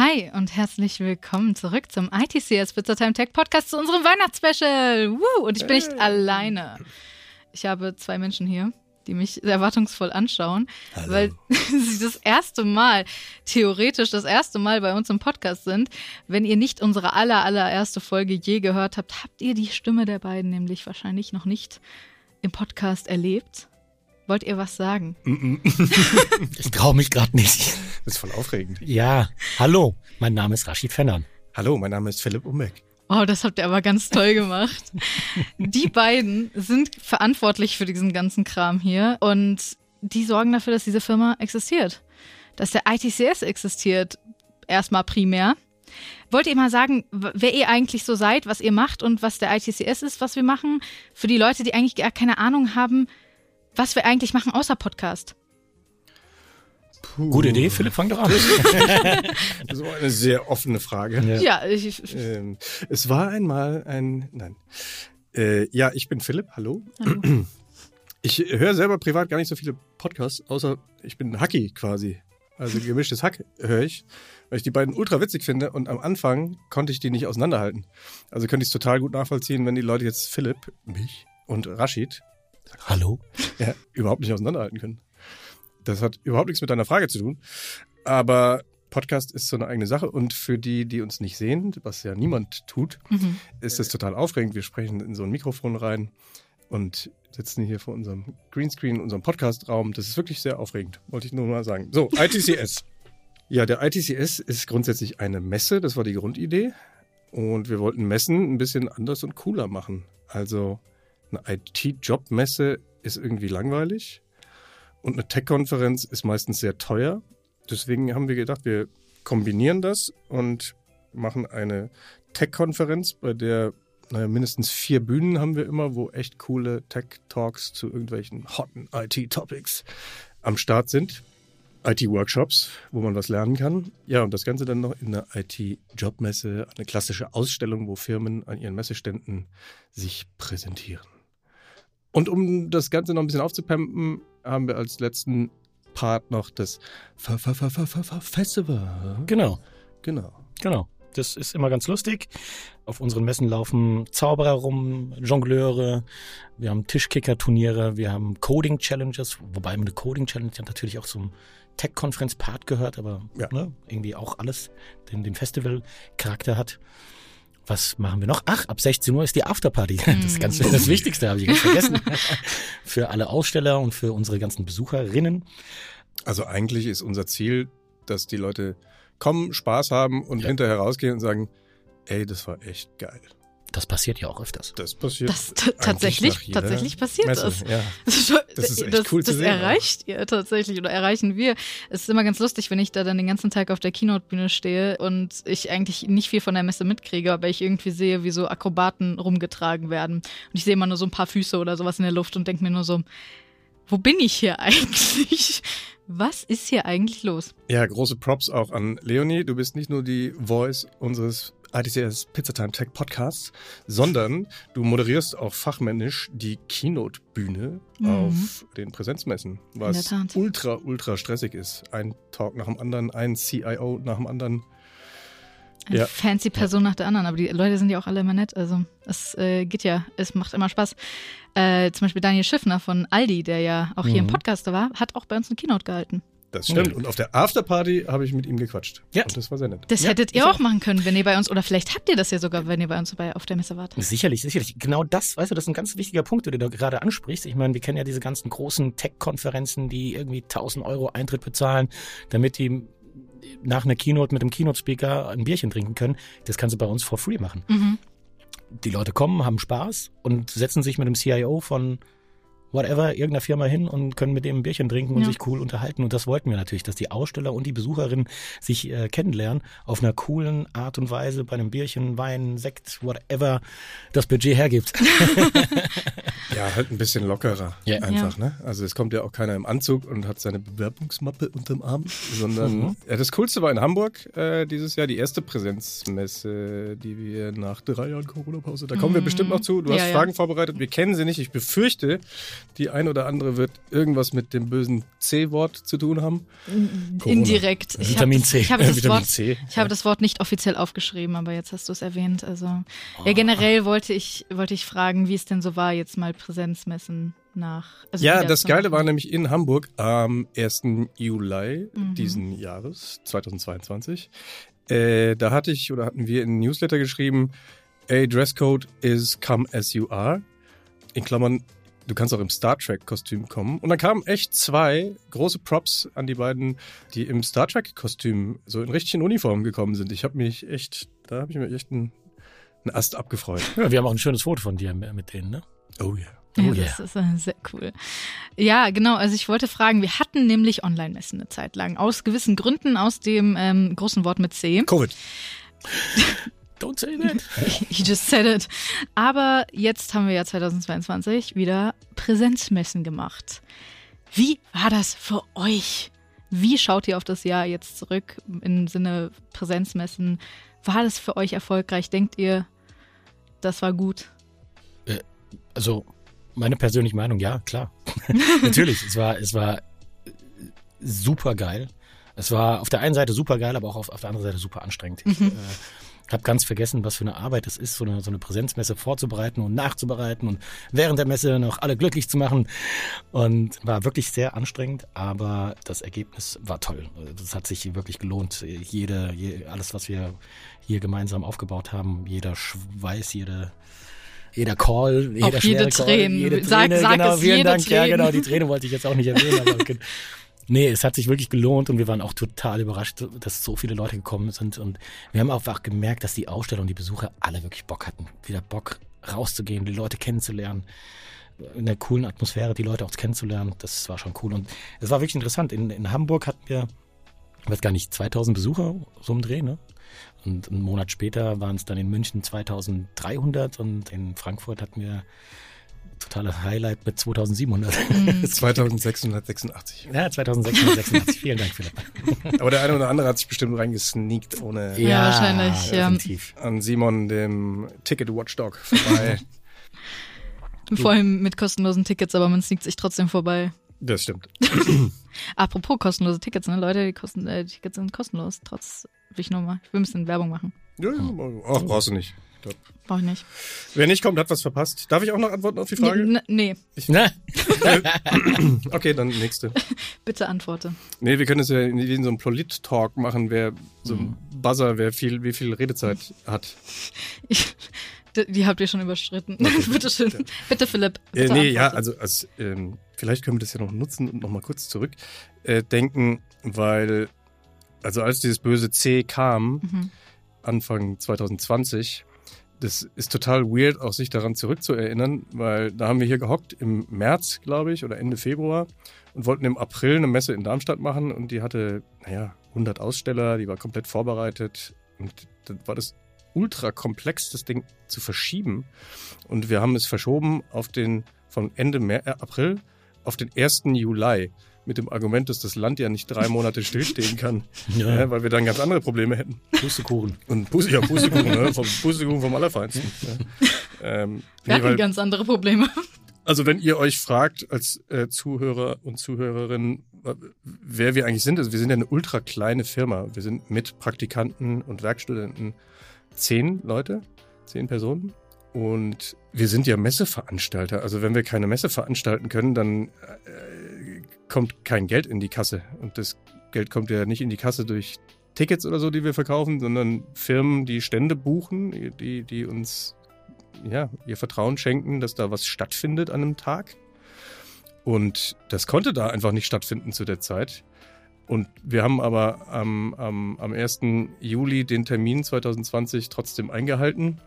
Hi und herzlich willkommen zurück zum ITCS Pizza Time Tech Podcast zu unserem Weihnachtsspecial. Woo! Und ich bin nicht alleine. Ich habe zwei Menschen hier, die mich erwartungsvoll anschauen, Hallo. weil sie das erste Mal, theoretisch das erste Mal bei uns im Podcast sind. Wenn ihr nicht unsere aller, allererste Folge je gehört habt, habt ihr die Stimme der beiden nämlich wahrscheinlich noch nicht im Podcast erlebt. Wollt ihr was sagen? Ich traue mich gerade nicht. Das ist voll aufregend. Ja, hallo, mein Name ist Rashid Fennern. Hallo, mein Name ist Philipp Umbeck. Oh, das habt ihr aber ganz toll gemacht. Die beiden sind verantwortlich für diesen ganzen Kram hier und die sorgen dafür, dass diese Firma existiert. Dass der ITCS existiert, erstmal primär. Wollt ihr mal sagen, wer ihr eigentlich so seid, was ihr macht und was der ITCS ist, was wir machen? Für die Leute, die eigentlich gar keine Ahnung haben, was wir eigentlich machen außer Podcast. Puh. Gute Idee, Philipp, fang doch an. So eine sehr offene Frage. Ja, ich, Ähm, es war einmal ein. Nein. Äh, ja, ich bin Philipp. Hallo. Hallo. Ich höre selber privat gar nicht so viele Podcasts, außer ich bin Hacky quasi. Also gemischtes Hack höre ich, weil ich die beiden ultra witzig finde und am Anfang konnte ich die nicht auseinanderhalten. Also könnte ich es total gut nachvollziehen, wenn die Leute jetzt Philipp, mich und Rashid hallo. ja, überhaupt nicht auseinanderhalten können. Das hat überhaupt nichts mit deiner Frage zu tun. Aber Podcast ist so eine eigene Sache und für die, die uns nicht sehen, was ja niemand tut, Mhm. ist es total aufregend. Wir sprechen in so ein Mikrofon rein und sitzen hier vor unserem Greenscreen, unserem Podcastraum. Das ist wirklich sehr aufregend, wollte ich nur mal sagen. So, ITCS. ja, der ITCS ist grundsätzlich eine Messe, das war die Grundidee. Und wir wollten Messen ein bisschen anders und cooler machen. Also eine IT-Job-Messe ist irgendwie langweilig und eine Tech-Konferenz ist meistens sehr teuer. Deswegen haben wir gedacht, wir kombinieren das und machen eine Tech-Konferenz, bei der naja, mindestens vier Bühnen haben wir immer, wo echt coole Tech-Talks zu irgendwelchen hotten IT-Topics am Start sind. IT-Workshops, wo man was lernen kann. Ja, und das Ganze dann noch in einer IT-Jobmesse, eine klassische Ausstellung, wo Firmen an ihren Messeständen sich präsentieren. Und um das Ganze noch ein bisschen aufzupempen, haben wir als letzten Part noch das F -F -F Festival. Genau, Genau. genau. Das ist immer ganz lustig. Auf unseren Messen laufen Zauberer rum, Jongleure, wir haben Tischkicker-Turniere, wir haben Coding-Challenges, wobei eine Coding-Challenge natürlich auch zum Tech-Conference-Part gehört, aber Ja. ne, irgendwie auch alles den, den Festival-Charakter hat. Was machen wir noch? Ach, ab 16 Uhr ist die Afterparty. Das ist ganz das Wichtigste, habe ich ganz vergessen. für alle Aussteller und für unsere ganzen Besucherinnen. Also eigentlich ist unser Ziel, dass die Leute kommen, Spaß haben und Ja. hinterher rausgehen und sagen, ey, das war echt geil. Das passiert ja auch öfters. Das passiert. Das tatsächlich, nach jeder tatsächlich passiert Messe. das. Ja. Das, ist echt das, cool zu das sehen, erreicht ihr tatsächlich oder erreichen wir. Es ist immer ganz lustig, wenn ich da dann den ganzen Tag auf der Keynote-Bühne stehe und ich eigentlich nicht viel von der Messe mitkriege, aber ich irgendwie sehe, wie so Akrobaten rumgetragen werden. Und ich sehe immer nur so ein paar Füße oder sowas in der Luft und denke mir nur so, wo bin ich hier eigentlich? Was ist hier eigentlich los? ja, große Props auch an Leonie. Du bist nicht nur die Voice unseres ITCS Pizza Time Tech Podcasts, sondern du moderierst auch fachmännisch die Keynote-Bühne Mhm. auf den Präsenzmessen, was ultra, ultra stressig ist. Ein Talk nach dem anderen, ein CIO nach dem anderen. Eine Ja. fancy Person nach der anderen, aber die Leute sind ja auch alle immer nett. Also es äh, geht ja, es macht immer Spaß. Äh, zum Beispiel Daniel Schiffner von Aldi, der ja auch hier im Mhm. Podcast war, hat auch bei uns eine Keynote gehalten. Das stimmt. Und auf der Afterparty habe ich mit ihm gequatscht. Ja. Und das war sehr nett. Das Ja, hättet ihr auch auch. machen können, wenn ihr bei uns, oder vielleicht habt ihr das ja sogar, wenn ihr bei uns bei, auf der Messe wart. Sicherlich, sicherlich. Genau das, weißt du, das ist ein ganz wichtiger Punkt, den du da gerade ansprichst. Ich meine, wir kennen ja diese ganzen großen Tech-Konferenzen, die irgendwie 1000 Euro Eintritt bezahlen, damit die nach einer Keynote mit dem Keynote-Speaker ein Bierchen trinken können. Das kannst du bei uns for free machen. Mhm. Die Leute kommen, haben Spaß und setzen sich mit dem CIO von whatever, irgendeiner Firma hin und können mit dem ein Bierchen trinken und Ja. sich cool unterhalten. Und das wollten wir natürlich, dass die Aussteller und die Besucherinnen sich äh, kennenlernen auf einer coolen Art und Weise bei einem Bierchen, Wein, Sekt, whatever das Budget hergibt. Ja, halt ein bisschen lockerer. Ja. Einfach, ne? Also es kommt ja auch keiner im Anzug und hat seine Bewerbungsmappe unterm Arm, sondern Mhm. ja, das Coolste war in Hamburg äh, dieses Jahr die erste Präsenzmesse, die wir nach drei Jahren Corona-Pause, da kommen wir Mhm. bestimmt noch zu. Du Ja, hast ja. Fragen vorbereitet, wir kennen sie nicht. Ich befürchte, die ein oder andere wird irgendwas mit dem bösen C-Wort zu tun haben. Corona. Indirekt. Ich Vitamin C. Ich habe das, Vitamin Wort, C. ich habe das Wort nicht offiziell aufgeschrieben, aber jetzt hast du es erwähnt. Also ja, generell wollte ich wollte ich fragen, wie es denn so war, jetzt mal Präsenzmessen nach. Also Ja, das Geile war nämlich in Hamburg am 1. Juli Mhm. diesen Jahres, 2022. Äh, da hatte ich oder hatten wir in Newsletter geschrieben, a Dresscode is come as you are. In Klammern, du kannst auch im Star Trek-Kostüm kommen. Und dann kamen echt zwei große Props an die beiden, die im Star Trek-Kostüm so in richtigen Uniformen gekommen sind. Ich habe mich echt, da habe ich mir echt einen, einen Ast abgefreut. Ja, wir haben auch ein schönes Foto von dir mit denen, ne? Oh ja. Ja, Oh yeah. das ist äh, sehr cool. Ja, genau. Also ich wollte fragen, wir hatten nämlich Online-Messen eine Zeit lang. Aus gewissen Gründen, aus dem ähm, großen Wort mit C. Covid. Don't say that. You just said it. Aber jetzt haben wir ja 2022 wieder Präsenzmessen gemacht. Wie war das für euch? Wie schaut ihr auf das Jahr jetzt zurück im Sinne Präsenzmessen? War das für euch erfolgreich? Denkt ihr, das war gut? Also, meine persönliche Meinung, ja, klar. Natürlich, es war, es war super geil. Es war auf der einen Seite super geil, aber auch auf, auf der anderen Seite super anstrengend. Ich äh, habe ganz vergessen, was für eine Arbeit es ist, so eine, so eine Präsenzmesse vorzubereiten und nachzubereiten und während der Messe noch alle glücklich zu machen. Und war wirklich sehr anstrengend, aber das Ergebnis war toll. Das hat sich wirklich gelohnt. Jede, je, alles, was wir hier gemeinsam aufgebaut haben, jeder Schweiß, jede jeder Call, jeder Auch jede Tränen. jede Sag- Träne, sag genau, es, vielen jede Dank. Ja, Träne. genau, die Träne wollte ich jetzt auch nicht erwähnen, aber okay. Nee, es hat sich wirklich gelohnt und wir waren auch total überrascht, dass so viele Leute gekommen sind und wir haben auch einfach gemerkt, dass die Aussteller und die Besucher alle wirklich Bock hatten, wieder Bock rauszugehen, die Leute kennenzulernen, in der coolen Atmosphäre die Leute auch kennenzulernen, das war schon cool und es war wirklich interessant. In, in Hamburg hatten wir, ich weiß gar nicht, 2000 Besucher so im Dreh, ne? Und einen Monat später waren es dann in München 2300 und in Frankfurt hatten wir totale Highlight mit 2700. Mhm. 2686. ja, 2686. Vielen Dank, Philipp. Aber der eine oder andere hat sich bestimmt reingesneakt, ohne Ja, wahrscheinlich, ja. Definitiv. an Simon, dem Ticket Watchdog, vorbei. Vor allem mit kostenlosen Tickets, aber man sneakt sich trotzdem vorbei. Das stimmt. Apropos kostenlose Tickets, ne? Leute, die, kosten, äh, die Tickets sind kostenlos. Trotz, will ich nur mal, ich will ein bisschen Werbung machen. Ja, ja, ach, brauchst du nicht. Ich glaub, Brauche ich nicht. Wer nicht kommt, hat was verpasst. Darf ich auch noch antworten auf die Frage? N nee, Ne? Okay, dann nächste. bitte antworte. Nee, wir können es ja in, in so einem Polit-Talk machen, wer so ein Buzzer, wer viel, wie viel Redezeit hat. Ich, die, habt ihr schon überschritten. bitte schön. Bitte, Philipp. Äh, Bitte nee, ja, antworte. also als, ähm, vielleicht können wir das ja noch nutzen und nochmal kurz zurück äh, weil, also als dieses böse C kam, Mhm. Anfang 2020, das ist total weird, auch sich daran zurückzuerinnern, weil da haben wir hier gehockt im März, glaube ich, oder Ende Februar und wollten im April eine Messe in Darmstadt machen und die hatte, naja, 100 Aussteller, die war komplett vorbereitet und dann war das ultra komplex, das Ding zu verschieben und wir haben es verschoben auf den, von Ende Mer äh, April auf den 1. Juli mit dem Argument, dass das Land ja nicht drei Monate stillstehen kann, Ja. ja, weil wir dann ganz andere Probleme hätten. Pustekuchen. Und Pussy, ja, Pustekuchen, ne? Vom Pustekuchen vom Allerfeinsten. Ja. Ähm, Wir nee, hatten weil, ganz andere Probleme. also wenn ihr euch fragt als äh, Zuhörer und Zuhörerin, äh, wer wir eigentlich sind, also wir sind ja eine ultra kleine Firma. Wir sind mit Praktikanten und Werkstudenten zehn Leute, zehn Personen. Und wir sind ja Messeveranstalter. Also wenn wir keine Messe veranstalten können, dann äh, kommt kein Geld in die Kasse. Und das Geld kommt ja nicht in die Kasse durch Tickets oder so, die wir verkaufen, sondern Firmen, die Stände buchen, die, die uns ja, ihr Vertrauen schenken, dass da was stattfindet an einem Tag. Und das konnte da einfach nicht stattfinden zu der Zeit. Und wir haben aber am, am, am 1. Juli den Termin 2020 trotzdem eingehalten.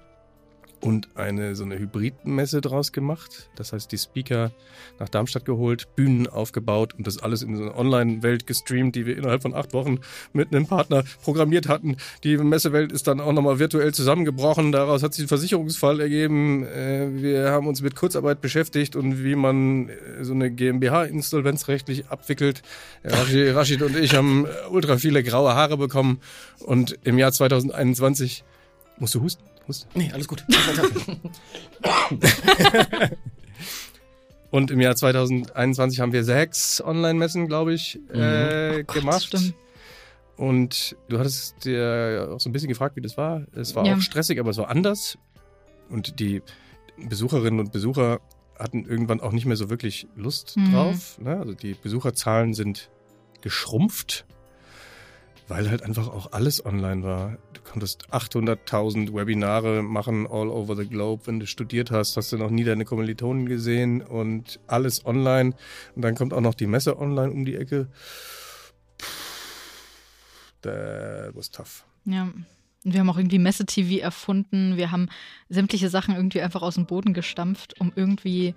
Und eine so eine Hybridmesse draus gemacht. Das heißt, die Speaker nach Darmstadt geholt, Bühnen aufgebaut und das alles in so eine Online-Welt gestreamt, die wir innerhalb von acht Wochen mit einem Partner programmiert hatten. Die Messewelt ist dann auch nochmal virtuell zusammengebrochen. Daraus hat sich ein Versicherungsfall ergeben. Äh, Wir haben uns mit Kurzarbeit beschäftigt und wie man äh, so eine GmbH insolvenzrechtlich abwickelt. Rashid, und ich haben äh, ultra viele graue Haare bekommen und im Jahr 2021 musst du husten? Husten? Nee, alles gut. Und im Jahr 2021 haben wir sechs Online-Messen, glaube ich, äh, gemacht. stimmt. Und du hattest dir auch so ein bisschen gefragt, wie das war. Es war Ja. auch stressig, aber es war anders. Und die Besucherinnen und Besucher hatten irgendwann auch nicht mehr so wirklich Lust Mhm. drauf. Ne? Also die Besucherzahlen sind geschrumpft, weil halt einfach auch alles online war. Du konntest 800.000 Webinare machen all over the globe. Wenn du studiert hast, hast du noch nie deine Kommilitonen gesehen und alles online. Und dann kommt auch noch die Messe online um die Ecke. That was tough. Ja. Und wir haben auch irgendwie Messe-TV erfunden. Wir haben sämtliche Sachen irgendwie einfach aus dem Boden gestampft, um irgendwie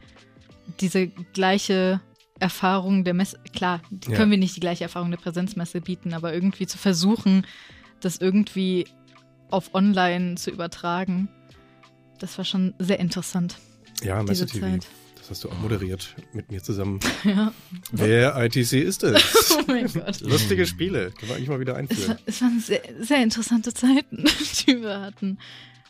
diese gleiche Erfahrung der Messe, klar, die Ja. können wir nicht die gleiche Erfahrung der Präsenzmesse bieten, aber irgendwie zu versuchen, das irgendwie auf online zu übertragen, das war schon sehr interessant, Ja, Messe TV. Zeit. Das hast du auch moderiert mit mir zusammen. Ja. Wer ITC ist es? Oh mein Gott. Lustige Spiele. Können wir eigentlich mal wieder Es, einführen. war, es waren sehr, sehr interessante Zeiten, die wir hatten.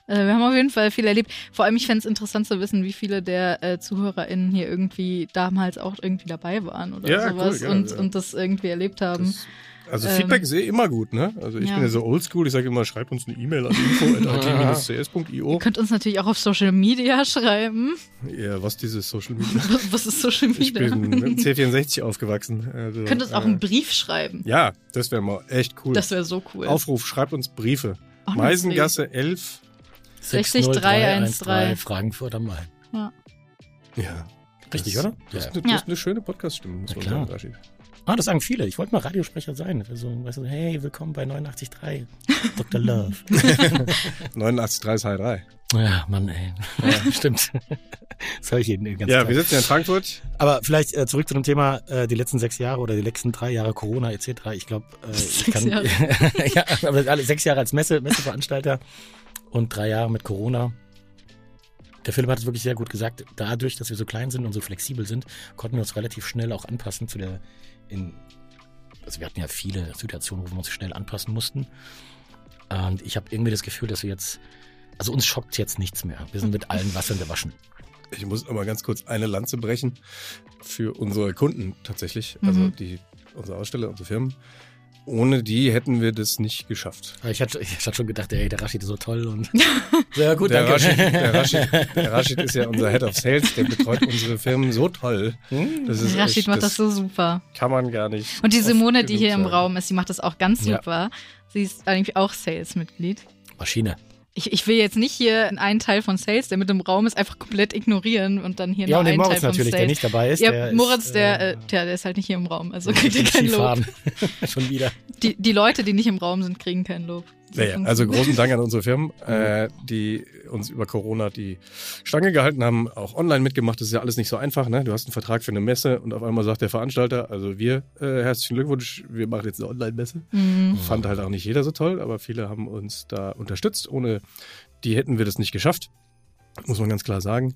Äh, wir haben auf jeden Fall viel erlebt. Vor allem, ich fände es interessant zu wissen, wie viele der äh, ZuhörerInnen hier irgendwie damals auch irgendwie dabei waren oder Ja, sowas cool, ja, und, ja. und das irgendwie erlebt haben. Das, also Ähm, Feedback ist eh immer gut, ne? Also ich ja. bin ja so oldschool, ich sage immer, schreibt uns eine E-Mail an info.it-cs.io. Ihr könnt uns natürlich auch auf Social Media schreiben. Ja, was dieses Social Media? Was, was ist Social Ich Media? bin mit dem C64 aufgewachsen. Also, Ihr könnt uns auch äh, einen Brief schreiben. Ja, das wäre mal echt cool. Das wäre so cool. Aufruf, schreibt uns Briefe. Meisengasse 11. 60313. Frankfurt am Main. Ja. Ja. Richtig, das, oder? Das, Ja. ist eine, das ist eine schöne Podcast-Stimme, muss Na man klar. sagen, Rashid. Ah, das sagen viele. Ich wollte mal Radiosprecher sein. So, weißt du, hey, willkommen bei 89.3. Dr. Love. 89.323. ja, Mann, ey. Ja, stimmt. Das höre ich jeden den ganzen Ja, Tag. wir sitzen ja in Frankfurt. Aber vielleicht äh, zurück zu dem Thema, äh, die letzten sechs Jahre oder die letzten drei Jahre Corona etc. Ich glaube, äh, ich Sechs kann Jahre. ja, aber alle sechs Jahre als Messe, Messeveranstalter und drei Jahre mit Corona. Der Philipp hat es wirklich sehr gut gesagt. Dadurch, dass wir so klein sind und so flexibel sind, konnten wir uns relativ schnell auch anpassen zu der in also wir hatten ja viele Situationen, wo wir uns schnell anpassen mussten. Und ich habe irgendwie das Gefühl, dass wir jetzt also uns schockt jetzt nichts mehr. Wir sind mit allen Wassern gewaschen. Ich muss aber ganz kurz eine Lanze brechen für unsere Kunden tatsächlich. Also Mhm. die, unsere Aussteller, unsere Firmen. Ohne die hätten wir das nicht geschafft. Ich hatte, ich hatte schon gedacht, ey, der Rashid ist so toll und sehr gut, der, danke. Rashid, der, Rashid, der Rashid ist ja unser Head of Sales, der betreut unsere Firmen so toll. Das ist Rashid echt, macht das so super. kann man gar nicht. Und die Simone, die hier im sagen. Raum ist, die macht das auch ganz Ja. super. Sie ist eigentlich auch Sales-Mitglied. Maschine. Ich, ich will jetzt nicht hier einen Teil von Sales, der mit im Raum ist, einfach komplett ignorieren und dann hier Ja, noch und den einen Moritz Teil von natürlich, Sales. der nicht dabei ist. ja, der Moritz, ist, der, äh, äh, tja, der ist halt nicht hier im Raum, also kriegt er kein Lob. Schon wieder. Die, die Leute, die nicht im Raum sind, kriegen kein Lob. Naja, also großen Dank an unsere Firmen, äh, die uns über Corona die Stange gehalten haben, auch online mitgemacht. Das ist ja alles nicht so einfach. Ne? Du hast einen Vertrag für eine Messe und auf einmal sagt der Veranstalter, also wir, äh, herzlichen Glückwunsch, wir machen jetzt eine Online-Messe. Mhm. Fand halt auch nicht jeder so toll, aber viele haben uns da unterstützt. Ohne die hätten wir das nicht geschafft, muss man ganz klar sagen.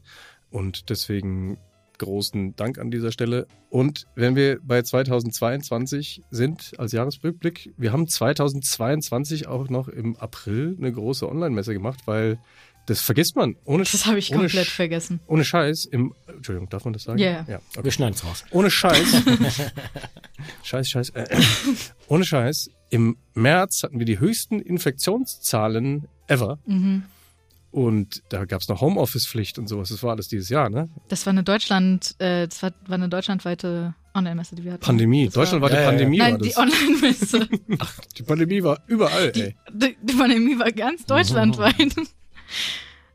Und deswegen großen Dank an dieser Stelle. Und wenn wir bei 2022 sind als Jahresrückblick, wir haben 2022 auch noch im April eine große Online-Messe gemacht, weil das vergisst man. Ohne, Das habe ich komplett Sch- vergessen. ohne Scheiß im, Entschuldigung, darf man das sagen? Ja. ja okay. Wir schneiden es raus. Ohne Scheiß. scheiß, scheiß. Äh, äh. ohne Scheiß. Im März hatten wir die höchsten Infektionszahlen ever. Mhm. Und da gab es noch Homeoffice-Pflicht und sowas. Das war alles dieses Jahr, ne? Das war eine Deutschland, äh, das war, war eine deutschlandweite Online-Messe, die wir hatten. Pandemie. Das war- Deutschland war die Ja, ja, ja. Pandemie. Nein, war die. Online-Messe. die Pandemie war überall, Die, ey. die, die Pandemie war ganz deutschlandweit.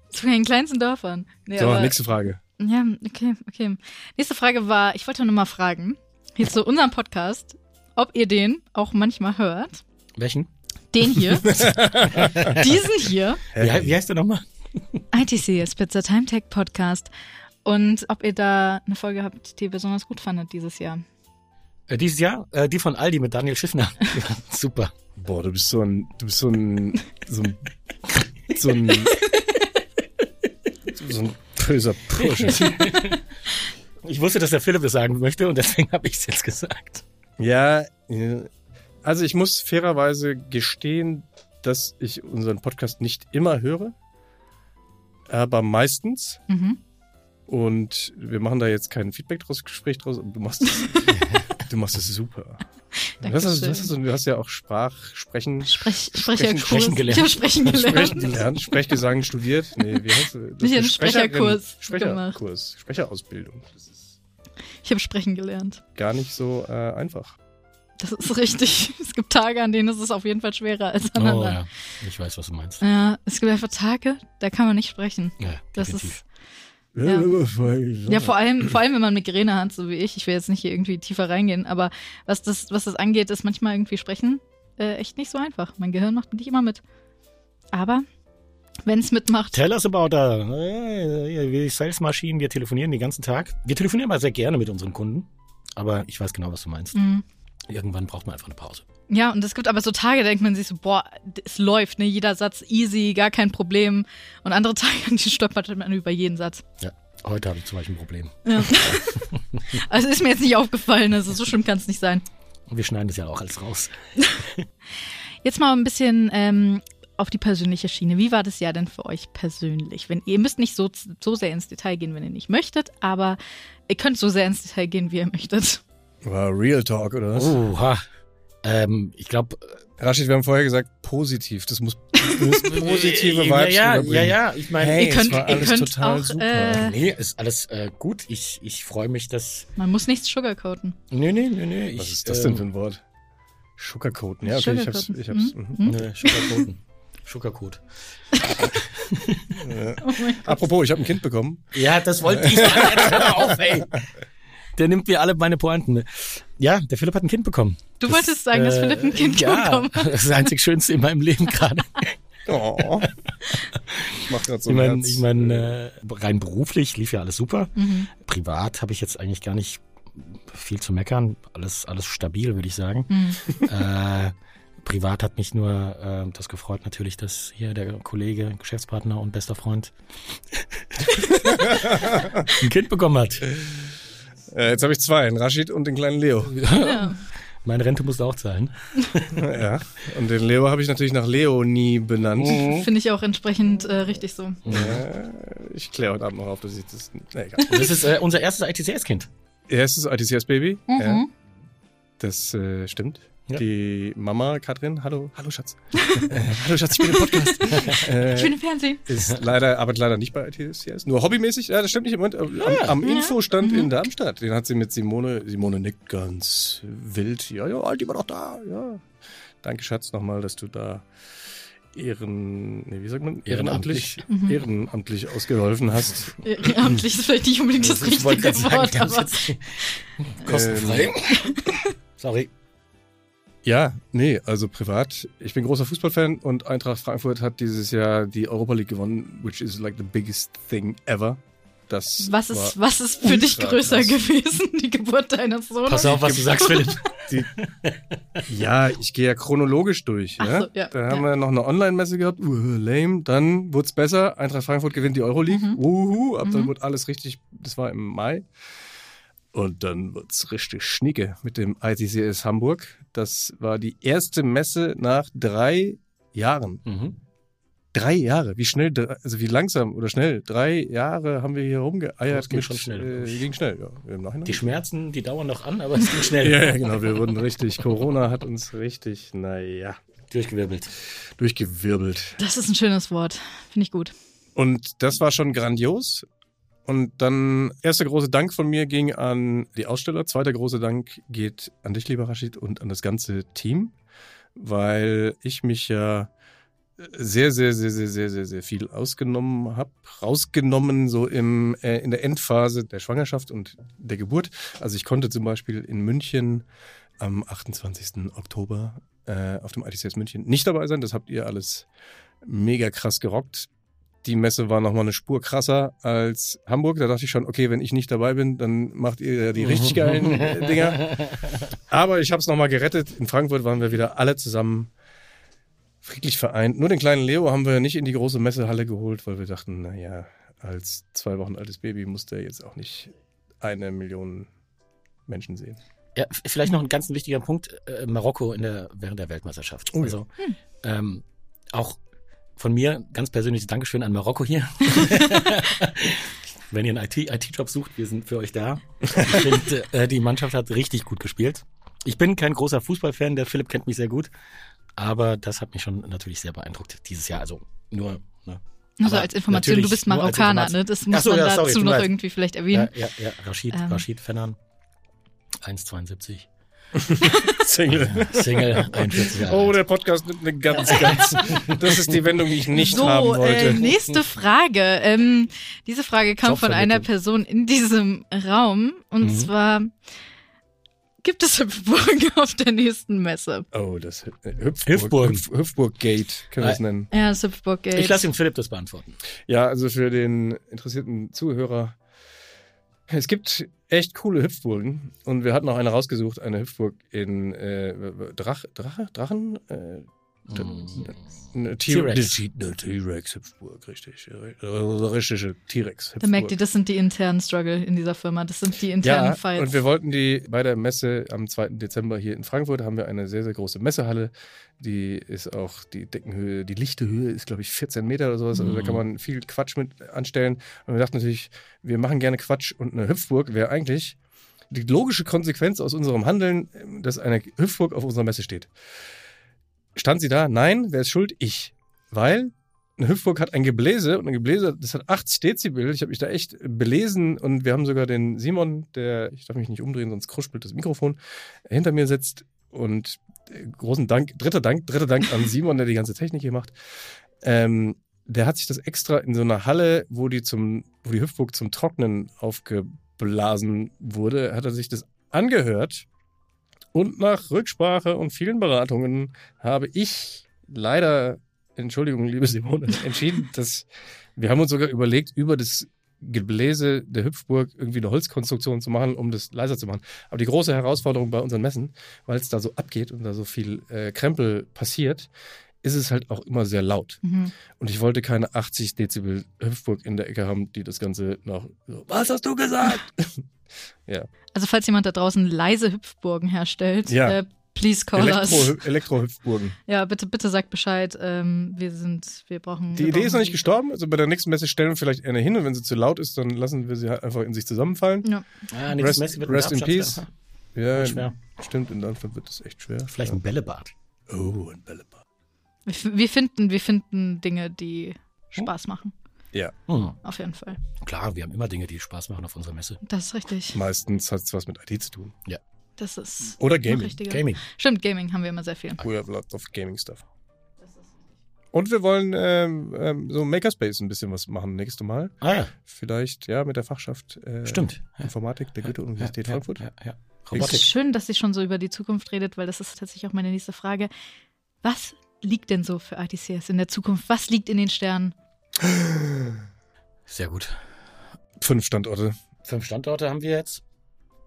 Sogar in den kleinsten Dörfern. Nee, So, aber- nächste Frage. Ja, okay, okay. Nächste Frage war, ich wollte nur mal fragen, hier zu unserem Podcast, ob ihr den auch manchmal hört. Welchen? Den hier. Diesen hier. Wie, wie heißt der nochmal? ITC ist Pizza Time Tech Podcast. Und ob ihr da eine Folge habt, die ihr besonders gut fandet dieses Jahr. Äh, dieses Jahr, äh, die von Aldi mit Daniel Schiffner. Ja, super. Boah, du bist so ein, du bist so ein, so ein, so ein, so ein böser Bursche. Ich wusste, dass der Philipp das sagen möchte und deswegen habe ich es jetzt gesagt. Ja. also ich muss fairerweise gestehen, dass ich unseren Podcast nicht immer höre, aber meistens. Mhm. Und wir machen da jetzt kein Feedback draus, Gespräch draus. Du machst es, du machst es super. Du hast, du, hast, du hast ja auch Sprach, Sprechen, Sprech, Sprechen-. Sprechen gelernt. Ich habe Sprechen gelernt. Sprechen gelernt, Sprechgesang studiert. Nee, wie heißt das? Ich hab einen Sprecherkurs Sprecherkurs, Sprecherausbildung. Das Ich habe Sprechen gelernt. gar nicht so äh, einfach. Das ist richtig. Es gibt Tage, an denen ist es auf jeden Fall schwerer als an Oh anderen. ja, ich weiß, was du meinst. Ja, es gibt einfach Tage, da kann man nicht sprechen. Ja, Das definitiv. ist Ja. ja, ja vor allem, vor allem wenn man Migräne hat, so wie ich. Ich will jetzt nicht hier irgendwie tiefer reingehen, aber was das, was das angeht, ist manchmal irgendwie sprechen äh, echt nicht so einfach. Mein Gehirn macht nicht immer mit. Aber wenn es mitmacht, Tell us about uh, äh, wir Salesmaschinen, wir telefonieren den ganzen Tag. Wir telefonieren mal sehr gerne mit unseren Kunden, aber ich weiß genau, was du meinst. mh. Irgendwann braucht man einfach eine Pause. ja, und es gibt aber so Tage, da denkt man sich so, boah, es läuft, ne, jeder Satz easy, gar kein Problem. Und andere Tage, die stolpert man über jeden Satz. Ja, heute habe ich zum Beispiel ein Problem. Ja. also ist mir jetzt nicht aufgefallen, also so schlimm kann es nicht sein. Und wir schneiden das ja auch alles raus. Jetzt mal ein bisschen ähm, auf die persönliche Schiene. Wie war das Jahr denn für euch persönlich? Wenn ihr müsst nicht so, so sehr ins Detail gehen, wenn ihr nicht möchtet, aber ihr könnt so sehr ins Detail gehen, wie ihr möchtet. War Real Talk, oder was? Oha. Ähm, ich glaube, Rashid, wir haben vorher gesagt, positiv. Das muss, das muss positive Vibes ja, ja, ja, ja, ich meine, Hey, Ihr könnt- es war ihr alles könnt total auch, super. äh, nee, ist alles äh, gut. Ich, ich freue mich, dass. Man muss nichts sugarcoaten. Nee, nee, nee, nee. Was ich, ist das denn ähm, für ein Wort? Sugarcoaten. Ja, okay, ich hab's. Sugarcoaten. Ich hab's Mhm. Nee, Sugarcoaten. Sugarcoat. Ja. Oh. Apropos, ich habe ein Kind bekommen. Ja, das wollte ich sagen. Jetzt hör mal auf, ey. Der nimmt mir alle meine Pointen. Ja, der Philipp hat ein Kind bekommen. Du wolltest sagen, dass Philipp ein Kind ja, bekommen hat. Das ist das einzig Schönste in meinem Leben gerade. Oh. Ich mach grad so ich ein meine, ich mein, äh, rein beruflich lief ja alles super. Mhm. Privat habe ich jetzt eigentlich gar nicht viel zu meckern. Alles, alles stabil, würde ich sagen. Mhm. äh, privat hat mich nur äh, das gefreut natürlich, dass hier der Kollege, Geschäftspartner und bester Freund ein Kind bekommen hat. Äh, jetzt habe ich zwei, einen Rashid und den kleinen Leo. Ja. Meine Rente musste auch zahlen. ja. Und den Leo habe ich natürlich nach Leonie benannt. Finde ich auch entsprechend äh, richtig so. Ja, ich kläre heute Abend noch auf, dass ich das. Na egal. Das ist äh, unser erstes ITCS-Kind. Erstes ITCS-Baby. Mhm. Ja, das äh, stimmt. Ja. Die Mama Katrin, hallo, hallo Schatz. äh, hallo Schatz, ich bin im Podcast. äh, Ich bin im Fernsehen. ist leider, arbeitet leider nicht bei ITCS. Nur hobbymäßig, ja, das stimmt nicht im Moment. Am, am Ja. Infostand Mhm. in Darmstadt. Den hat sie mit Simone, Simone nickt ganz wild. Ja, ja, die war doch da, ja. Danke, Schatz, nochmal, dass du da ehren, nee, wie sagt man? Ehrenamtlich. Mhm. ehrenamtlich ausgeholfen hast. Ehrenamtlich ist vielleicht nicht unbedingt das Ich wollte richtige gerade Wort, sagen, aber kostenfrei. Sorry. Ja, nee, also privat. Ich bin großer Fußballfan und Eintracht Frankfurt hat dieses Jahr die Europa League gewonnen, which is like the biggest thing ever. Das was ist, was ist für dich größer krass. gewesen? Die Geburt deines Sohnes? Pass auf, was du sagst, Philipp. Die, ja, ich gehe ja chronologisch durch. Ach Ja? so, ja, da haben ja. wir noch eine Online-Messe gehabt. Uh, lame. Dann wurde es besser. Eintracht Frankfurt gewinnt die Euroleague. Mhm. Uhu. Ab dann Mhm. wurde alles richtig. Das war im Mai. Und dann wird's richtig schnicke mit dem ITCS Hamburg. Das war die erste Messe nach drei Jahren. Mhm. Drei Jahre. Wie schnell, also wie langsam oder schnell. Drei Jahre haben wir hier rumgeeiert. Das ging mit, schon schnell, Äh, ging schnell, ja. Im Nachhinein. Die Schmerzen, die dauern noch an, aber es ging schnell. ja, ja, genau. Wir wurden richtig, Corona hat uns richtig, naja, Durchgewirbelt. durchgewirbelt. Das ist ein schönes Wort. Finde ich gut. Und das war schon grandios. Und dann, erster große Dank von mir ging an die Aussteller. Zweiter große Dank geht an dich, lieber Rashid, und an das ganze Team, weil ich mich ja sehr, sehr, sehr, sehr, sehr, sehr, sehr viel ausgenommen habe, rausgenommen so im, äh, in der Endphase der Schwangerschaft und der Geburt. Also ich konnte zum Beispiel in München am 28. Oktober äh, auf dem ITCS München nicht dabei sein. Das habt ihr alles mega krass gerockt. Die Messe war nochmal eine Spur krasser als Hamburg. Da dachte ich schon, okay, wenn ich nicht dabei bin, dann macht ihr ja die richtig geilen äh, Dinger. Aber ich habe es nochmal gerettet. In Frankfurt waren wir wieder alle zusammen friedlich vereint. Nur den kleinen Leo haben wir nicht in die große Messehalle geholt, weil wir dachten, naja, als zwei Wochen altes Baby muss der jetzt auch nicht eine Million Menschen sehen. Ja, vielleicht noch ein ganz wichtiger Punkt, äh, Marokko in der, während der Weltmeisterschaft. Oh ja. also, ähm, auch von mir ganz persönliches Dankeschön an Marokko hier. Wenn ihr einen IT IT-Job sucht, wir sind für euch da. Ich finde, äh, die Mannschaft hat richtig gut gespielt. Ich bin kein großer Fußballfan, der Philipp kennt mich sehr gut, aber das hat mich schon natürlich sehr beeindruckt dieses Jahr. Also nur, ne? Nur so als Information, du bist Marokkaner, ne? Das muss so, man ja, sorry, dazu mir noch irgendwie vielleicht Ja, erwähnen. ja, ja, Rashid, Ähm. Rashid Fennan. 1,72. Single. Single, 41 Jahre Oh, der Podcast nimmt eine ganz, ganz. Das ist die Wendung, die ich nicht so, haben wollte. Äh, nächste Frage. Ähm, diese Frage kam von einer. Person in diesem Raum. Und Mhm. zwar, gibt es Hüpfburgen auf der nächsten Messe? Oh, das äh, Hüpfburg, Hüpfburgen. Hüpf, Hüpfburg Gate, können wir es nennen. Ja, das Hüpfburg Gate. Ich lasse den Philipp das beantworten. Ja, also für den interessierten Zuhörer. Es gibt echt coole Hüpfburgen. Und wir hatten auch eine rausgesucht, eine Hüpfburg in äh, Drach, Drache, Drachen, äh, eine T-Rex. die- Eine T-Rex-Hüpfburg, richtig. äh, Richtige T-Rex-Hüpfburg. da merkt ihr, das sind die internen Struggle in dieser Firma. Das sind die internen Ja, Fights. und wir wollten die bei der Messe am 2. Dezember hier in Frankfurt haben wir eine sehr, sehr große Messehalle. Die ist auch, die Deckenhöhe, die lichte Höhe ist, glaube ich, 14 Meter oder sowas. Also da kann man viel Quatsch mit anstellen. Und wir dachten natürlich, wir machen gerne Quatsch und eine Hüpfburg wäre eigentlich die logische Konsequenz aus unserem Handeln, dass eine Hüpfburg auf unserer Messe steht. Stand sie da? Nein. Wer ist schuld? Ich. Weil eine Hüpfburg hat ein Gebläse und ein Gebläse, das hat 80 Dezibel. Ich habe mich da echt belesen und wir haben sogar den Simon, der, ich darf mich nicht umdrehen, sonst kruspelt das Mikrofon, hinter mir sitzt und äh, großen Dank, dritter Dank, dritter Dank an Simon, der die ganze Technik hier macht. Ähm, der hat sich das extra in so einer Halle, wo die zum, wo die Hüpfburg zum Trocknen aufgeblasen wurde, hat er sich das angehört. Und nach Rücksprache und vielen Beratungen habe ich leider, Entschuldigung, liebe Simone, entschieden, dass wir haben uns sogar überlegt, über das Gebläse der Hüpfburg irgendwie eine Holzkonstruktion zu machen, um das leiser zu machen. Aber die große Herausforderung bei unseren Messen, weil es da so abgeht und da so viel äh, Krempel passiert, ist es halt auch immer sehr laut. Mhm. Und ich wollte keine 80 Dezibel Hüpfburg in der Ecke haben, die das Ganze noch so, was hast du gesagt? Also falls jemand da draußen leise Hüpfburgen herstellt, Ja. äh, please call us. Elektro, Elektro-Hüpfburgen. Ja, bitte, bitte sagt Bescheid. Ähm, wir sind, wir brauchen. Die wir Idee ist brauchen noch nicht gestorben. Also bei der nächsten Messe stellen wir vielleicht eine hin und wenn sie zu laut ist, dann lassen wir sie halt einfach in sich zusammenfallen. Ja. Ah, Rest- Messi wird rest in peace. schwer. Ja, Schwer. stimmt. In Deutschland wird es echt schwer. Vielleicht ein Bällebad. Oh, ein Bällebad. Wir, finden, wir finden Dinge, die Spaß machen. Ja, Hm. Auf jeden Fall. Klar, wir haben immer Dinge, die Spaß machen auf unserer Messe. Das ist richtig. meistens hat es was mit IT zu tun. Das ist Oder Gaming. Gaming. Stimmt, Gaming haben wir immer sehr viel. We have lots of gaming stuff. Und wir wollen ähm, ähm, so Makerspace ein bisschen was machen nächstes Mal. Ah ja, Vielleicht, ja, mit der Fachschaft äh, stimmt. Ja. Informatik der Goethe-Universität ja, Frankfurt. Ja, ja. Es Robotik. ist schön, dass sie schon so über die Zukunft redet, weil das ist tatsächlich auch meine nächste Frage. Was liegt denn so für ITCS in der Zukunft? Was liegt in den Sternen? Sehr gut. Fünf Standorte. Fünf Standorte haben wir jetzt.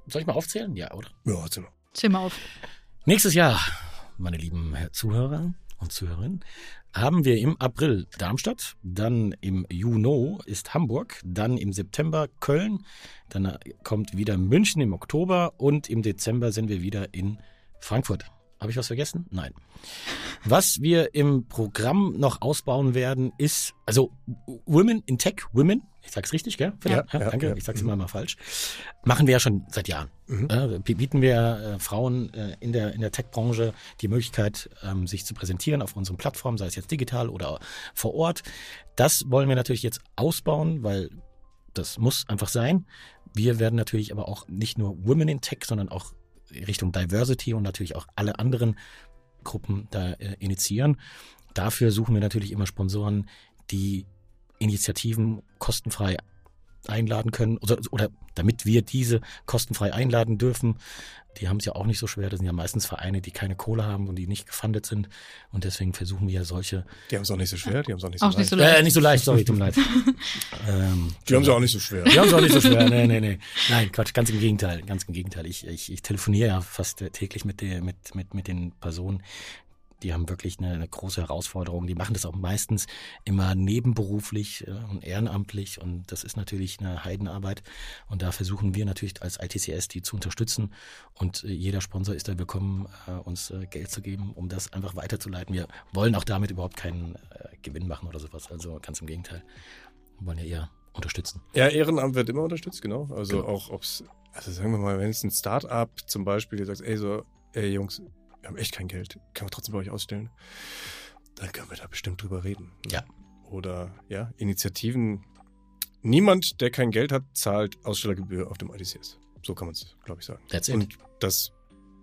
Soll ich mal aufzählen? Ja, oder? Ja, sind wir. Zähl mal auf. Nächstes Jahr, meine lieben Zuhörer und Zuhörerinnen, haben wir im April Darmstadt, dann im Juni ist Hamburg, dann im September Köln, dann kommt wieder München im Oktober und im Dezember sind wir wieder in Frankfurt. Habe ich was vergessen? Nein. Was wir im Programm noch ausbauen werden, ist, also Women in Tech, Women, ich sag's richtig, gell? Ja, ja, danke, ja. ich sag's immer mal falsch. Machen wir ja schon seit Jahren. Mhm. Äh, bieten wir äh, Frauen äh, in der, in der Tech-Branche die Möglichkeit, ähm, sich zu präsentieren auf unseren Plattformen, sei es jetzt digital oder vor Ort. Das wollen wir natürlich jetzt ausbauen, weil das muss einfach sein. Wir werden natürlich aber auch nicht nur Women in Tech, sondern auch Richtung Diversity und natürlich auch alle anderen Gruppen da äh, initiieren. Dafür suchen wir natürlich immer Sponsoren, die Initiativen kostenfrei einladen können oder, oder damit wir diese kostenfrei einladen dürfen. Die haben es ja auch nicht so schwer. Das sind ja meistens Vereine, die keine Kohle haben und die nicht gefundet sind. Und deswegen versuchen wir ja solche. Die haben es auch nicht so schwer, die haben es auch nicht so Auch leicht. nicht so leicht. Äh, nicht so leicht, sorry, tut mir leid. ähm, die haben es auch nicht so schwer. die haben es auch nicht so schwer. Nee, nee, nee. Nein, Quatsch, ganz im Gegenteil. Ganz im Gegenteil. Ich, ich, ich telefoniere ja fast äh, täglich mit, der, mit, mit, mit den Personen. Die haben wirklich eine, eine große Herausforderung. Die machen das auch meistens immer nebenberuflich äh, und ehrenamtlich. Und das ist natürlich eine Heidenarbeit. Und da versuchen wir natürlich als ITCS die zu unterstützen. Und äh, jeder Sponsor ist da willkommen, äh, uns Geld zu geben, um das einfach weiterzuleiten. Wir wollen auch damit überhaupt keinen Gewinn machen oder sowas. Also ganz im Gegenteil. Wir wollen ja eher unterstützen. Ja, Ehrenamt wird immer unterstützt, genau. Also Genau. auch, ob's, also sagen wir mal, wenn es ein Start-up zum Beispiel, die sagt, ey, so, ey Jungs, wir haben echt kein Geld, können wir trotzdem bei euch ausstellen, dann können wir da bestimmt drüber reden. Ja. Oder, ja, Initiativen. Niemand, der kein Geld hat, zahlt Ausstellergebühr auf dem IDCS. So kann man es, glaube ich, sagen. That's it. Und das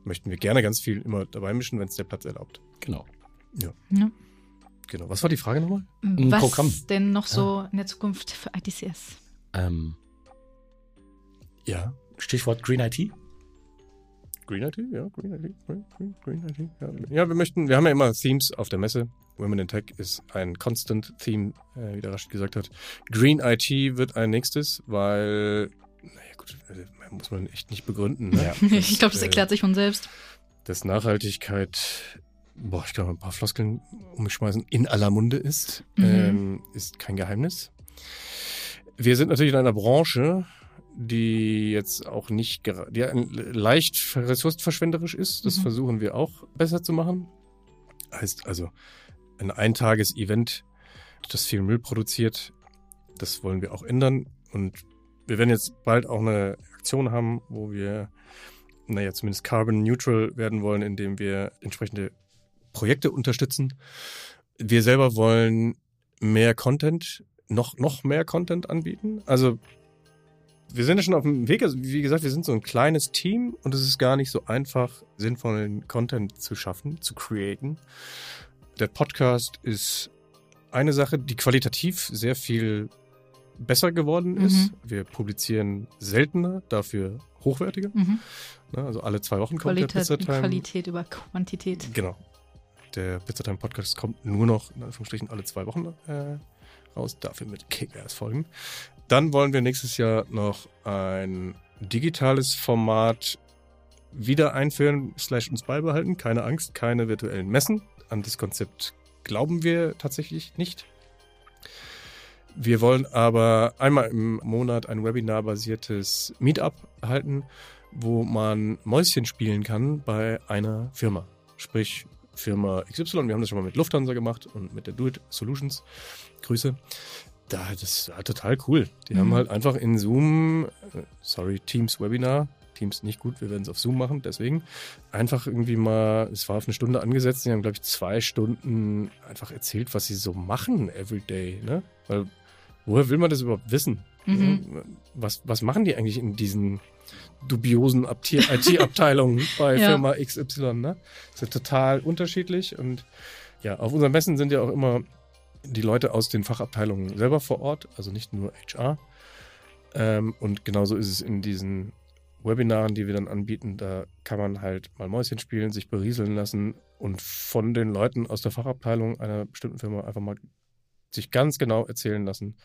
möchten wir gerne ganz viel immer dabei mischen, wenn es der Platz erlaubt. Genau. Ja. Genau. Was war die Frage nochmal? Was Programm. denn noch so in der Zukunft für ITCS? Ähm, Ja. Stichwort Green IT. Green IT, ja, Green IT, Green, Green, Green IT. Ja. ja, wir möchten, wir haben ja immer Themes auf der Messe. Women in Tech ist ein Constant Theme, äh, wie der Rashid gesagt hat. Green IT wird ein nächstes, weil, naja gut, äh, muss man echt nicht begründen. Ne? Ja. ich glaube, das äh, erklärt sich von selbst. dass Nachhaltigkeit, boah, ich kann mal ein paar Floskeln um mich schmeißen, in aller Munde ist, Mhm. ähm, ist kein Geheimnis. Wir sind natürlich in einer Branche, die jetzt auch nicht, die leicht ressourcenverschwenderisch ist. Das Mhm. versuchen wir auch besser zu machen. Heißt also, ein Eintages-Event, das viel Müll produziert, das wollen wir auch ändern. Und wir werden jetzt bald auch eine Aktion haben, wo wir naja, zumindest carbon neutral werden wollen, indem wir entsprechende Projekte unterstützen. Wir selber wollen mehr Content, noch, noch mehr Content anbieten. Also wir sind ja schon auf dem Weg. Also, wie gesagt, wir sind so ein kleines Team und es ist gar nicht so einfach, sinnvollen Content zu schaffen, zu createn. Der Podcast ist eine Sache, die qualitativ sehr viel besser geworden ist. Mhm. Wir publizieren seltener, dafür hochwertiger. Mhm. Ne? Also alle zwei Wochen kommt der Qualität, Pizzatime. Qualität über Quantität. Genau. Der Pizzatime Podcast kommt nur noch, in Anführungsstrichen, alle zwei Wochen äh, raus. Dafür mit Kick-Ass-Folgen. Dann wollen wir nächstes Jahr noch ein digitales Format wieder einführen, slash uns beibehalten. Keine Angst, keine virtuellen Messen. An das Konzept glauben wir tatsächlich nicht. Wir wollen aber einmal im Monat ein Webinar-basiertes Meetup halten, wo man Mäuschen spielen kann bei einer Firma. Sprich, Firma XY, wir haben das schon mal mit Lufthansa gemacht und mit der Do It Solutions. Grüße. Da, das war total cool. Die Mhm. haben halt einfach in Zoom, äh, sorry, Teams Webinar, Teams nicht gut, wir werden es auf Zoom machen, deswegen einfach irgendwie mal, es war auf eine Stunde angesetzt, die haben, glaube ich, zwei Stunden einfach erzählt, was sie so machen everyday, ne? Weil, woher will man das überhaupt wissen? Mhm. Was, was machen die eigentlich in diesen dubiosen IT-Abteilungen bei Ja. Firma XY, ne? Das ist ja total unterschiedlich und ja, auf unseren Messen sind ja auch immer die Leute aus den Fachabteilungen selber vor Ort, also nicht nur HR. Ähm, und genauso ist es in diesen Webinaren, die wir dann anbieten. Da kann man halt mal Mäuschen spielen, sich berieseln lassen und von den Leuten aus der Fachabteilung einer bestimmten Firma einfach mal sich ganz genau erzählen lassen,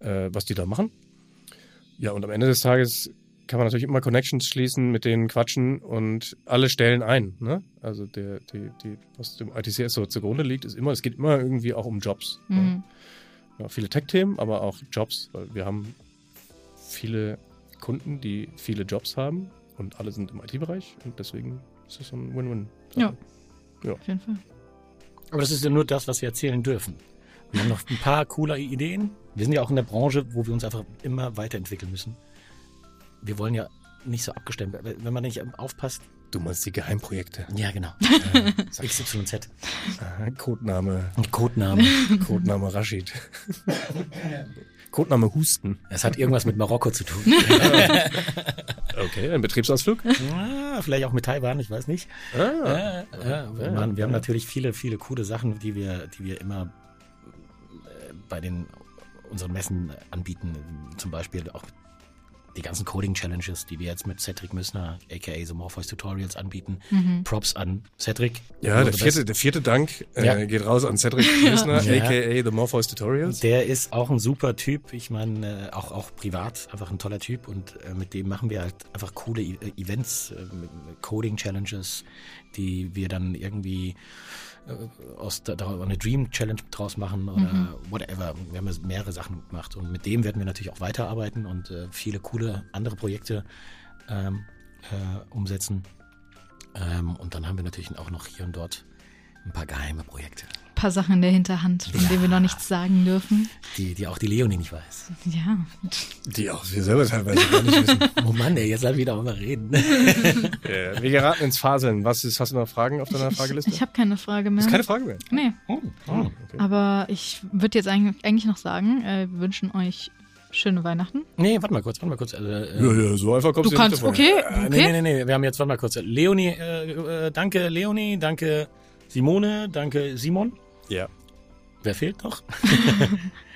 äh, was die da machen. Ja, und am Ende des Tages kann man natürlich immer Connections schließen, mit denen quatschen und alle stellen ein. Ne? Also der, die, die, was dem ITCS so zugrunde liegt, ist immer, es geht immer irgendwie auch um Jobs. Ne? Mhm. Ja, viele Tech-Themen, aber auch Jobs, weil wir haben viele Kunden, die viele Jobs haben und alle sind im IT-Bereich und deswegen ist das so ein Win-Win. Ja. Auf jeden Fall. Aber das ist ja nur das, was wir erzählen dürfen. Wir haben noch ein paar coole Ideen. Wir sind ja auch in der Branche, wo wir uns einfach immer weiterentwickeln müssen. Wir wollen ja nicht so abgestimmt werden. Wenn man nicht aufpasst. Du meinst die Geheimprojekte. Ja, genau. Äh, XYZ. Aha, Codename, Codename. Codename Rashid. Codename Husten. Es hat irgendwas mit Marokko zu tun. Okay, ein Betriebsausflug. Ah, vielleicht auch mit Taiwan, ich weiß nicht. Ah, Ja, ja, wir, ja, machen, wir haben ja. natürlich viele, viele coole Sachen, die wir, die wir immer äh, bei den unseren Messen anbieten. Zum Beispiel auch die ganzen Coding-Challenges, die wir jetzt mit Cedric Müssner, aka The Morpheus Tutorials anbieten. Props an Cedric. Ja, der the vierte, der vierte Dank äh, Ja. geht raus an Cedric Missner, Ja. aka The Morpheus Tutorials. Der ist auch ein super Typ. Ich meine, äh, auch, auch privat einfach ein toller Typ. Und äh, mit dem machen wir halt einfach coole e äh, Events, äh, Coding-Challenges, die wir dann irgendwie aus da, da eine Dream Challenge draus machen oder whatever. Wir haben mehrere Sachen gemacht. Und mit dem werden wir natürlich auch weiterarbeiten und äh, viele coole andere Projekte ähm, äh, umsetzen. Ähm, und dann haben wir natürlich auch noch hier und dort ein paar geheime Projekte, paar Sachen in der Hinterhand, von denen wir noch nichts sagen dürfen. die, die auch die Leonie nicht weiß. Ja. Die auch wir selber teilweise gar nicht wissen. Oh Mann, ey, jetzt lass wieder auch mal reden. Äh, wir geraten ins Faseln. Was ist, hast du noch Fragen auf deiner Frageliste? Ich, ich habe keine Frage mehr. ist keine Frage mehr. nee. Oh, oh. Aber ich würde jetzt eigentlich, eigentlich noch sagen, äh, wir wünschen euch schöne Weihnachten. Nee, warte mal kurz, warte mal kurz. Also, äh, Ja, ja, so einfach kommst Du du kannst, nicht davon. okay, äh, okay. Nee, nee, nee, wir haben jetzt, warte mal kurz. Leonie, äh, äh, danke Leonie, danke Simone, danke Simon. Ja. Wer fehlt noch?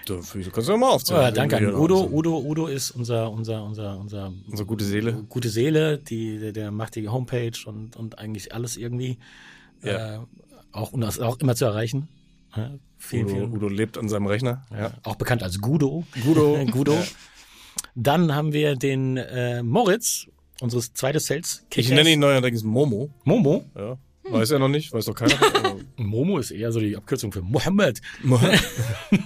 Du, du kannst ja mal aufzählen. Ja, danke an Udo. Udo, Udo ist unser, unser, unser, unser, Unsere gute Seele. gute Seele, die, der, der macht die Homepage und, und eigentlich alles irgendwie. Ja. Äh, auch, und das auch immer zu erreichen. Ja, vielen, Udo, vielen Udo lebt an seinem Rechner. Ja. Auch bekannt als Gudo. Gudo. Gudo. Ja. Dann haben wir den äh, Moritz, unseres zweites Sales. Ich nenne ihn neuerdings Momo. Momo. Ja. Weiß er noch nicht, weiß doch keiner. Momo ist eher so die Abkürzung für Mohammed.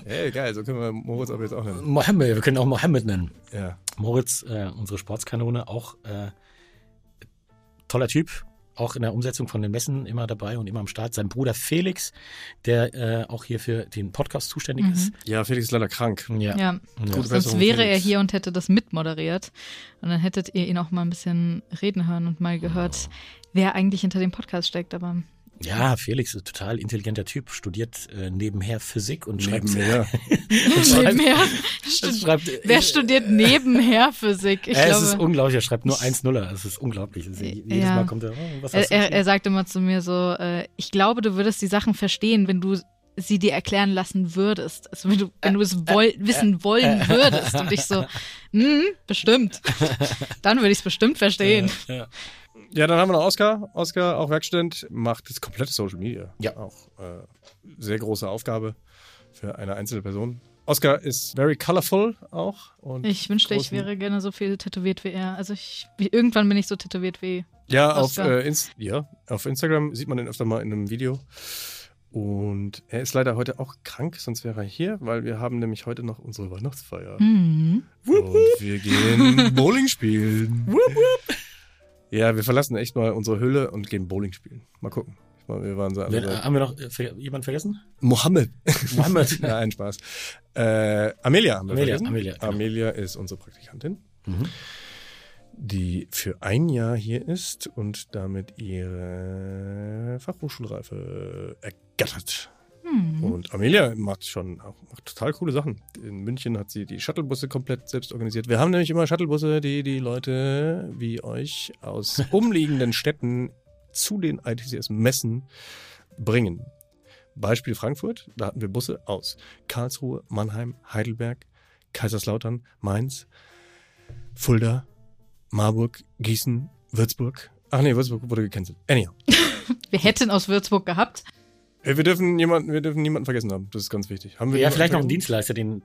Hey, geil, so können wir Moritz aber jetzt auch nennen. Mohammed, wir können auch Mohammed nennen. Ja. Moritz, äh, unsere Sportskanone, auch äh, toller Typ. Auch in der Umsetzung von den Messen immer dabei und immer am Start. Sein Bruder Felix, der äh, auch hier für den Podcast zuständig ist. Ja, Felix ist leider krank. Ja. Ja. Gute Sonst wäre er Felix. hier und hätte das mitmoderiert. Und dann hättet ihr ihn auch mal ein bisschen reden hören und mal gehört, wer eigentlich hinter dem Podcast steckt. Aber ja, Felix ist ein total intelligenter Typ, studiert äh, nebenher Physik und schreibt Nebenher. und schreibt, nebenher, und schreibt wer studiert nebenher Physik? Ich äh, es ist glaube, unglaublich, er schreibt nur 1-0er. Es ist unglaublich. Es ist, jedes Ja. Mal kommt er, oh, was er, hast du er, geschrieben? er sagt immer zu mir so, äh, ich glaube, du würdest die Sachen verstehen, wenn du sie dir erklären lassen würdest. Also wenn du, wenn du es woll wissen wollen würdest. Und ich so, hm, bestimmt. Dann würde ich es bestimmt verstehen. ja. Ja, dann haben wir noch Oskar. Oskar, auch Werkstudent, macht das komplette Social Media. Ja. Auch äh, sehr große Aufgabe für eine einzelne Person. Oskar ist very colorful auch. Und Ich wünschte, ich wäre gerne so viel tätowiert wie er. Also ich, wie, irgendwann bin ich so tätowiert wie. Ja, auf, Oskar. äh, Inst ja, auf Instagram sieht man ihn öfter mal in einem Video. Und er ist leider heute auch krank, sonst wäre er hier, weil wir haben nämlich heute noch unsere Weihnachtsfeier. Mhm. Und wir gehen Bowling spielen. Ja, wir verlassen echt mal unsere Hülle und gehen Bowling spielen. Mal gucken. Wir waren so äh, haben wir noch äh, ver jemand vergessen? Mohammed. Mohammed. Nein, Spaß. Äh, Amelia haben wir Amelia, vergessen. Amelia, genau. Amelia ist unsere Praktikantin, Mhm. die für ein Jahr hier ist und damit ihre Fachhochschulreife ergattert. Hm. Und Amelia macht schon auch macht total coole Sachen. In München hat sie die Shuttlebusse komplett selbst organisiert. Wir haben nämlich immer Shuttlebusse, die die Leute wie euch aus umliegenden Städten zu den ITCS-Messen bringen. Beispiel Frankfurt, da hatten wir Busse aus Karlsruhe, Mannheim, Heidelberg, Kaiserslautern, Mainz, Fulda, Marburg, Gießen, Würzburg. Ach nee, Würzburg wurde gecancelt. Anyhow. Wir hätten aus Würzburg gehabt. Äh, Wir dürfen jemanden, wir dürfen niemanden vergessen haben. Das ist ganz wichtig. Haben wir Ja, vielleicht noch einen? Dienstleister, den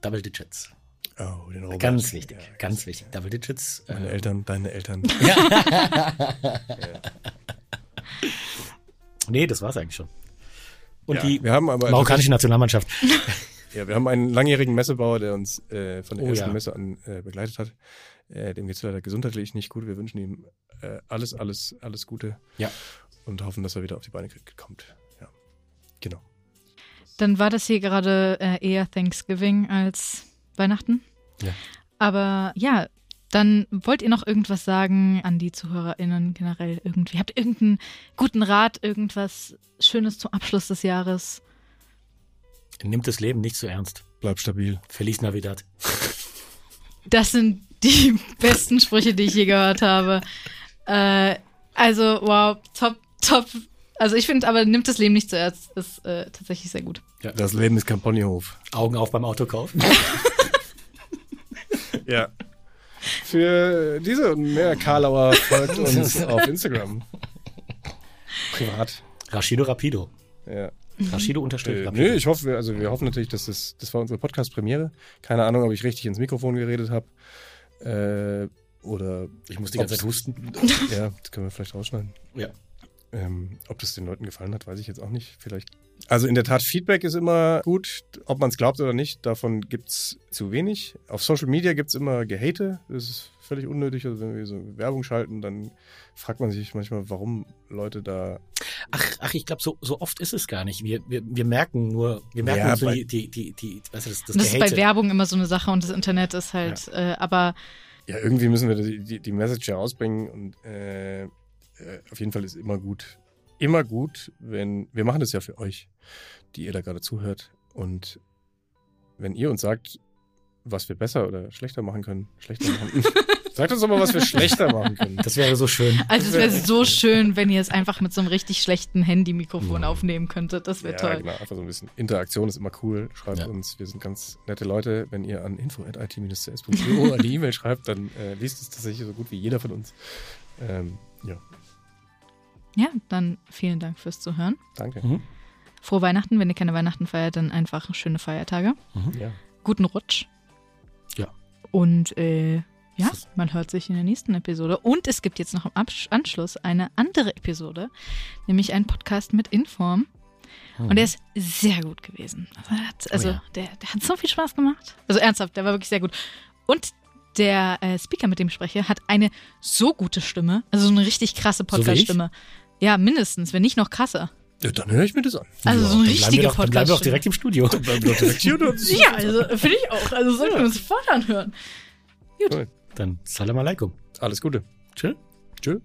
Double Digits. Oh, den Robert. Ganz wichtig, Ja, ganz wichtig. Double Digits. Meine Äh, Eltern, deine Eltern. nee, das war's eigentlich schon. Und Ja, die marokkanische Nationalmannschaft. Ja, wir haben einen langjährigen Messebauer, der uns äh, von der Oh, ersten ja. Messe an äh, begleitet hat. Äh, dem geht's leider gesundheitlich nicht gut. Wir wünschen ihm äh, alles, alles, alles Gute. Ja. Und hoffen, dass er wieder auf die Beine kommt. Genau. Dann war das hier gerade äh, eher Thanksgiving als Weihnachten. Ja. Aber ja, dann wollt ihr noch irgendwas sagen an die ZuhörerInnen generell irgendwie? Habt ihr irgendeinen guten Rat, irgendwas Schönes zum Abschluss des Jahres? Nimmt das Leben nicht so ernst. Bleib stabil. Feliz Navidad. Das sind die besten Sprüche, die ich je gehört habe. Äh, also, wow, top, top Also ich finde, aber nimmt das Leben nicht zuerst, ist äh, tatsächlich sehr gut. Das Leben ist kein Ponyhof. Augen auf beim Autokauf. Ja. Für diese und mehr Karlauer folgt uns auf Instagram. Privat. Rashido Rapido. Ja. Rashido unterstrich Äh, Rapido. nö, ich hoffe, also wir hoffen natürlich, dass das, das war unsere Podcast-Premiere. Keine Ahnung, ob ich richtig ins Mikrofon geredet habe. Äh, oder Ich muss die ganze Zeit husten. ja, das können wir vielleicht rausschneiden. Ja. Ähm, ob das den Leuten gefallen hat, weiß ich jetzt auch nicht. Vielleicht. Also in der Tat, Feedback ist immer gut. Ob man es glaubt oder nicht, davon gibt's zu wenig. Auf Social Media gibt's immer Gehate. Das ist völlig unnötig. Also wenn wir so Werbung schalten, dann fragt man sich manchmal, warum Leute da. Ach, ach, ich glaube, so, so oft ist es gar nicht. Wir, wir, wir merken nur, wir merken Ja, nur so bei- die, die, die, die, weißt du, das, das das ist bei. Werbung immer so eine Sache und das Internet ist halt, äh, aber Ja, irgendwie müssen wir die, die, die Message herausbringen und äh, äh, auf jeden Fall ist immer gut. Immer gut, wenn wir machen das ja für euch, die ihr da gerade zuhört. Und wenn ihr uns sagt, was wir besser oder schlechter machen können, schlechter machen. sagt uns doch mal, was wir schlechter machen können. Das wäre so schön. also es wäre so schön, wenn ihr es einfach mit so einem richtig schlechten Handy-Mikrofon aufnehmen könntet. Das wäre ja, toll. genau, einfach so ein bisschen Interaktion ist immer cool. Schreibt Ja. uns, wir sind ganz nette Leute. Wenn ihr an info.it-cs.io an die E-Mail schreibt, dann äh, liest es tatsächlich so gut wie jeder von uns. Ähm, ja, Ja, dann vielen Dank fürs Zuhören. danke. Mhm. Frohe Weihnachten. Wenn ihr keine Weihnachten feiert, dann einfach schöne Feiertage. Ja. Guten Rutsch. Ja. Und äh, ja, man hört sich in der nächsten Episode. Und es gibt jetzt noch im Absch Anschluss eine andere Episode, nämlich einen Podcast mit Inform. Und der ist sehr gut gewesen. Also, er hat, also Oh ja. der, der hat so viel Spaß gemacht. Also ernsthaft, der war wirklich sehr gut. Und der äh, Speaker, mit dem ich spreche, hat eine so gute Stimme. Also so eine richtig krasse wie ich? Ja, mindestens, wenn nicht noch krasser. ja, dann höre ich mir das an. Also so eine dann bleiben wir richtige doch, dann bleiben wir Podcast-Stimme. direkt im Studio. Bleiben wir doch direkt hier und uns- Ja, also finde ich auch. Also sollten wir uns sofort anhören. Dann Salam alaikum. Alles Gute. Tschüss. Tschö.